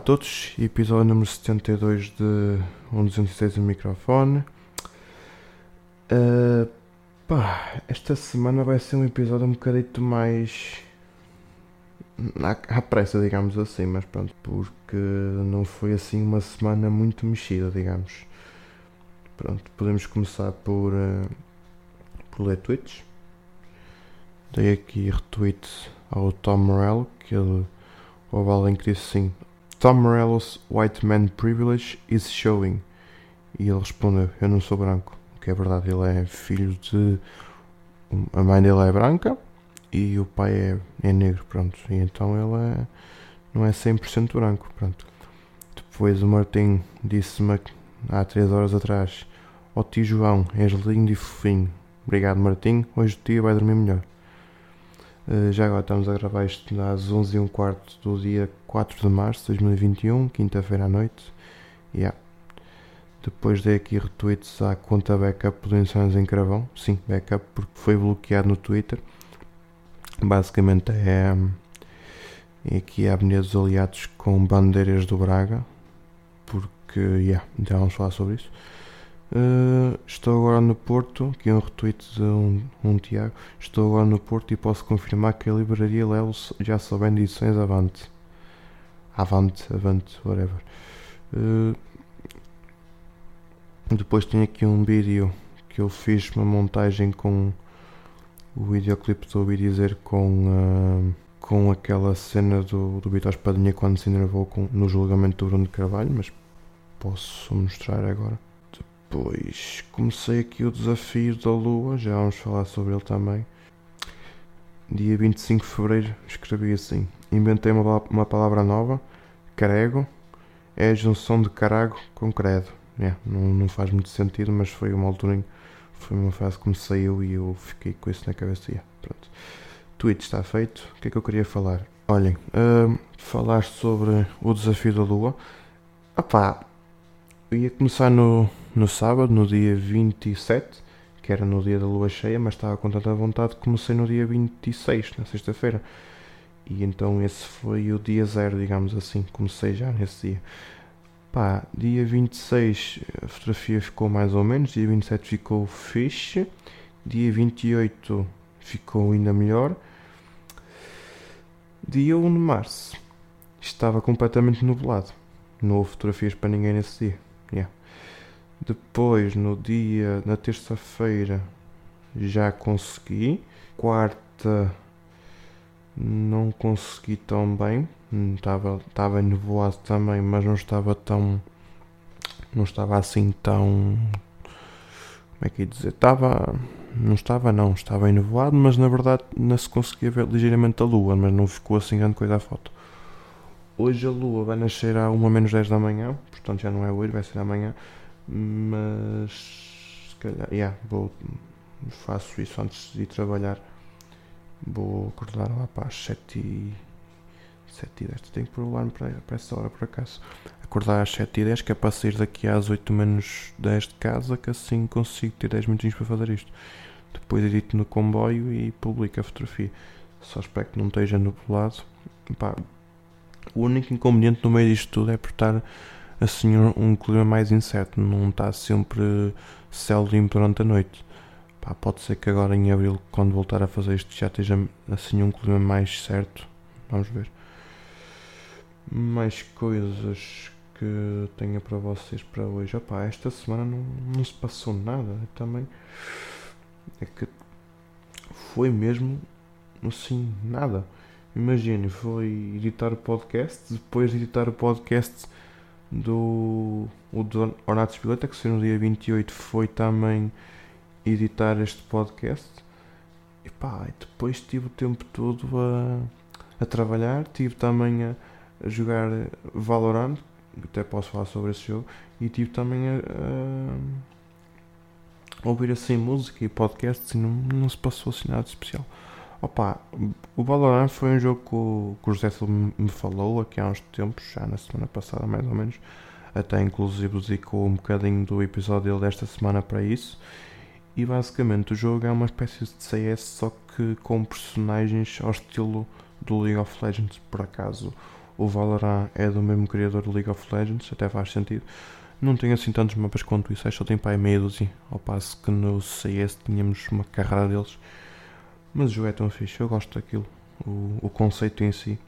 todos, episódio número 72 de 116 no microfone. Uh, pá, esta semana vai ser um episódio um bocadito mais à, à pressa, digamos assim, mas pronto, porque não foi assim uma semana muito mexida, digamos. Pronto, podemos começar por, uh, por ler tweets. Dei aqui retweet ao Tom Morello, que ele houve alguém que disse assim: Tom Morello's white man privilege is showing. E ele respondeu: Eu não sou branco. O que é verdade, ele é filho de. A mãe dele é branca e o pai é, é negro, pronto. E então ele é, não é 100% branco, pronto. Depois o Martim disse-me há 3 horas atrás: Ó oh, tio João, és lindo e fofinho. Obrigado, Martim. Hoje o tio vai dormir melhor. Uh, já agora estamos a gravar isto às 11 h 15 do dia 4 de março de 2021, quinta-feira à noite. Yeah. Depois dei aqui retweets à conta backup do Insanos em Cravão. Sim, backup, porque foi bloqueado no Twitter. Basicamente é, é aqui a Avenida dos Aliados com bandeiras do Braga. Porque, yeah, já vamos falar sobre isso. Uh, estou agora no Porto, aqui um retweet de um, um Tiago. Estou agora no Porto e posso confirmar que a livraria Lelo já só vende edições Avante. Avante, Avante, whatever. Uh, depois tenho aqui um vídeo que eu fiz uma montagem com o videoclipe do Ouvi Dizer com, uh, com aquela cena do, do Vitor Espadinha quando se enervou com, no julgamento do Bruno de Carvalho, mas posso mostrar agora. Depois comecei aqui o desafio da Lua, já vamos falar sobre ele também. Dia 25 de Fevereiro escrevi assim: Inventei uma, uma palavra nova, carego, é a junção de carago com credo. É, não, não faz muito sentido, mas foi uma altura foi uma frase que me saiu e eu fiquei com isso na cabeça. Yeah, pronto. Tweet está feito. O que é que eu queria falar? Olhem, uh, falar sobre o desafio da Lua. Opá, eu ia começar no, no sábado, no dia 27, que era no dia da lua cheia, mas estava com tanta vontade que comecei no dia 26, na sexta-feira. E então esse foi o dia zero, digamos assim, comecei já nesse dia. Pá, dia 26 a fotografia ficou mais ou menos, dia 27 ficou fixe, dia 28 ficou ainda melhor. Dia 1 de março estava completamente nublado, não houve fotografias para ninguém nesse dia. Yeah. Depois, no dia, na terça-feira, já consegui. Quarta, não consegui tão bem. Estava, estava nevoado também, mas não estava tão. Não estava assim tão. Como é que ia dizer? Estava. Não estava, não. Estava nevoado, mas na verdade não se conseguia ver ligeiramente a lua, mas não ficou assim grande coisa a foto. Hoje a lua vai nascer a 1 menos 10 da manhã, portanto já não é hoje, vai ser amanhã. Mas se calhar, yeah, vou, faço isso antes de ir trabalhar. Vou acordar lá para as 7 e, 7 e 10. Tenho que pôr o alarme para, para essa hora por acaso. Acordar às 7 e 10, que é para sair daqui às 8 menos 10 de casa, que assim consigo ter 10 minutinhos para fazer isto. Depois edito no comboio e publico a fotografia. Só espero que não esteja nublado. Pá, o único inconveniente no meio disto tudo é por estar assim um clima mais incerto, não está sempre céu limpo durante a noite. Pá, pode ser que agora em abril, quando voltar a fazer isto, já esteja assim um clima mais certo. Vamos ver. Mais coisas que tenha para vocês para hoje. Opá, esta semana não, não se passou nada. Também é que foi mesmo assim nada. Imagine, foi editar o podcast, depois de editar o podcast do, o do Ornato Spileta, que saiu no dia 28, foi também editar este podcast. E pá, depois tive o tempo todo a, a trabalhar, tive também a, a jogar Valorant, até posso falar sobre esse jogo, e tive também a, a ouvir assim música e podcasts e não, não se passou assim nada especial. Opa, o Valorant foi um jogo que o, que o José me falou aqui há uns tempos, já na semana passada mais ou menos. Até inclusive dedicou um bocadinho do episódio dele desta semana para isso. E basicamente o jogo é uma espécie de CS, só que com personagens ao estilo do League of Legends. Por acaso, o Valorant é do mesmo criador do League of Legends, até faz sentido. Não tem assim tantos mapas quanto isso, só tem aí meia dúzia, ao passo que no CS tínhamos uma carrada deles. Mas o jogo é tão fixe, eu gosto daquilo, o, o conceito em si.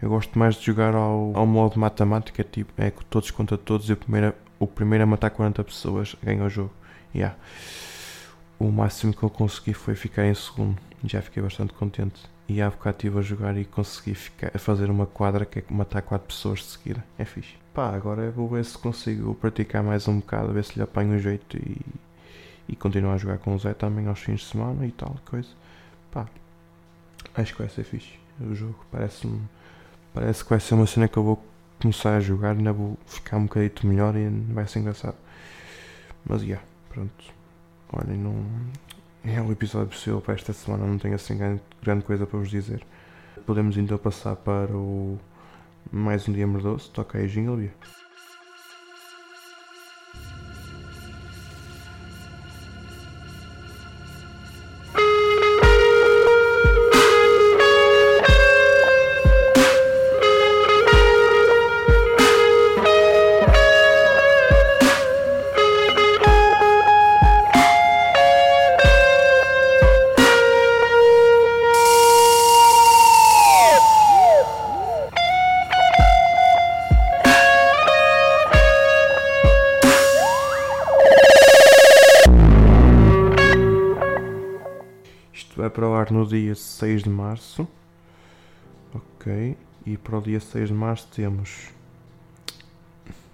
Eu gosto mais de jogar ao, ao modo matemática, tipo, é todos contra todos e o primeiro, o primeiro a matar 40 pessoas ganha o jogo. Yeah. O máximo que eu consegui foi ficar em segundo, já fiquei bastante contente. E há bocado estive a jogar e consegui ficar, fazer uma quadra que é matar 4 pessoas de seguida. É fixe. Pá, agora vou ver se consigo praticar mais um bocado, ver se lhe apanho o jeito e, e continuar a jogar com o Zé também aos fins de semana e tal coisa. Pá, acho que vai ser fixe o jogo. Parece-me Parece que vai ser uma cena que eu vou começar a jogar, ainda vou ficar um bocadito melhor e vai ser engraçado. Mas já, yeah, pronto. Olhem, não. É o episódio possível para esta semana, não tenho assim grande, grande coisa para vos dizer. Podemos então passar para o mais um dia merdoso. Toca aí, Jingle. Para o ar no dia 6 de março. Ok. E para o dia 6 de março temos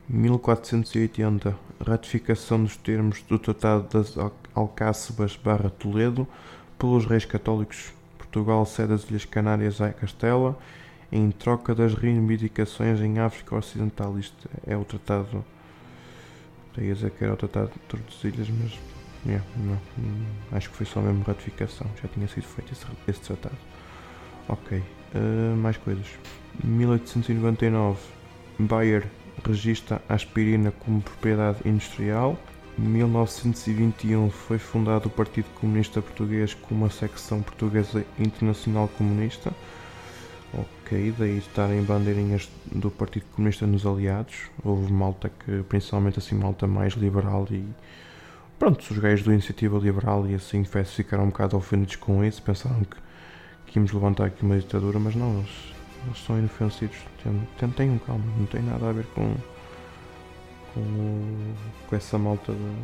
1480 ratificação dos termos do Tratado das Alcáçebas barra Toledo pelos reis católicos. Portugal cede as Ilhas Canárias a Castela em troca das reivindicações em África Ocidental. Isto é o tratado. Ia dizer que era o tratado de Tordesilhas, mas Yeah, não, hum, acho que foi só mesmo ratificação, já tinha sido feito esse, esse tratado. Ok, uh, mais coisas. 1899, Bayer registra a aspirina como propriedade industrial. 1921 foi fundado o Partido Comunista Português com uma secção portuguesa internacional comunista. Ok, daí estarem bandeirinhas do Partido Comunista nos aliados. Houve malta que, principalmente assim, malta mais liberal e Pronto, os gajos da Iniciativa Liberal e assim FES ficaram um bocado ofendidos com isso, pensaram que, que íamos levantar aqui uma ditadura, mas não, eles, eles são inofensivos. Tenham calma, não tem nada a ver com, com, com essa malta da,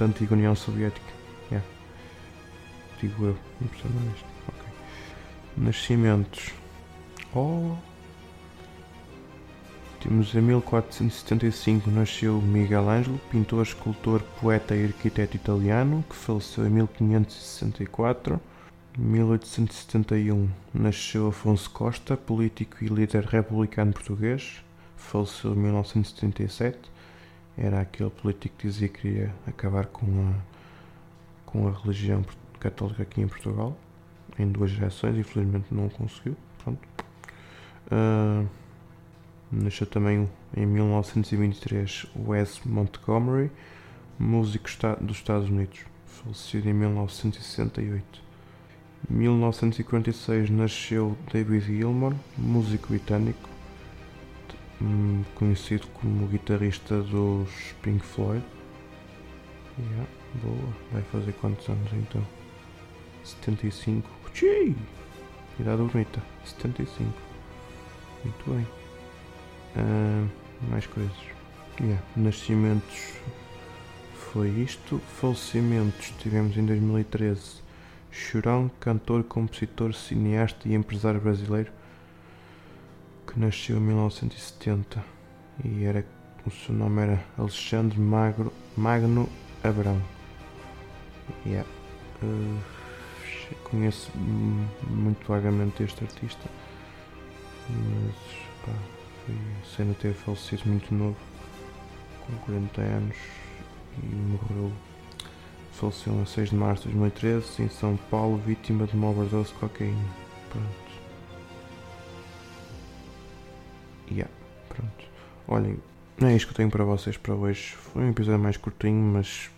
da antiga União Soviética. Yeah. Digo eu, não percebo isto. Okay. Nascimentos. Oh, temos em 1475 nasceu Miguel Ângelo, pintor, escultor, poeta e arquiteto italiano, que faleceu em 1564. Em 1871 nasceu Afonso Costa, político e líder republicano português, faleceu em 1977. Era aquele político que dizia que queria acabar com a, com a religião católica aqui em Portugal, em duas gerações, infelizmente não conseguiu. Pronto. Uh, Nasceu também em 1923 Wes Montgomery, músico dos Estados Unidos, falecido em 1968. Em 1946 nasceu David Gilmour, músico britânico, hum, conhecido como guitarrista dos Pink Floyd. Yeah, boa. Vai fazer quantos anos então? 75. Tchii! Idade bonita. 75. Muito bem. Uh, mais coisas. Yeah. Nascimentos foi isto. Falecimentos tivemos em 2013 Chorão, cantor, compositor, cineasta e empresário brasileiro que nasceu em 1970 e era o seu nome era Alexandre Magro, Magno Abrão. Yeah. Uh, conheço muito vagamente este artista, mas pá, sendo ter falecido muito novo, com 40 anos, e morreu. Faleceu a 6 de março de 2013 em São Paulo, vítima de uma overdose de cocaína. Pronto. Yeah, pronto. Olhem, é isto que eu tenho para vocês para hoje. Foi um episódio mais curtinho, mas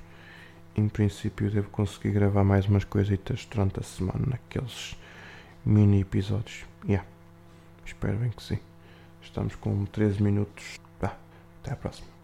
em princípio devo conseguir gravar mais umas coisitas durante a semana, naqueles mini episódios. Yeah. Espero bem que sim. Estamos com 13 minutos. Tá, até à próxima.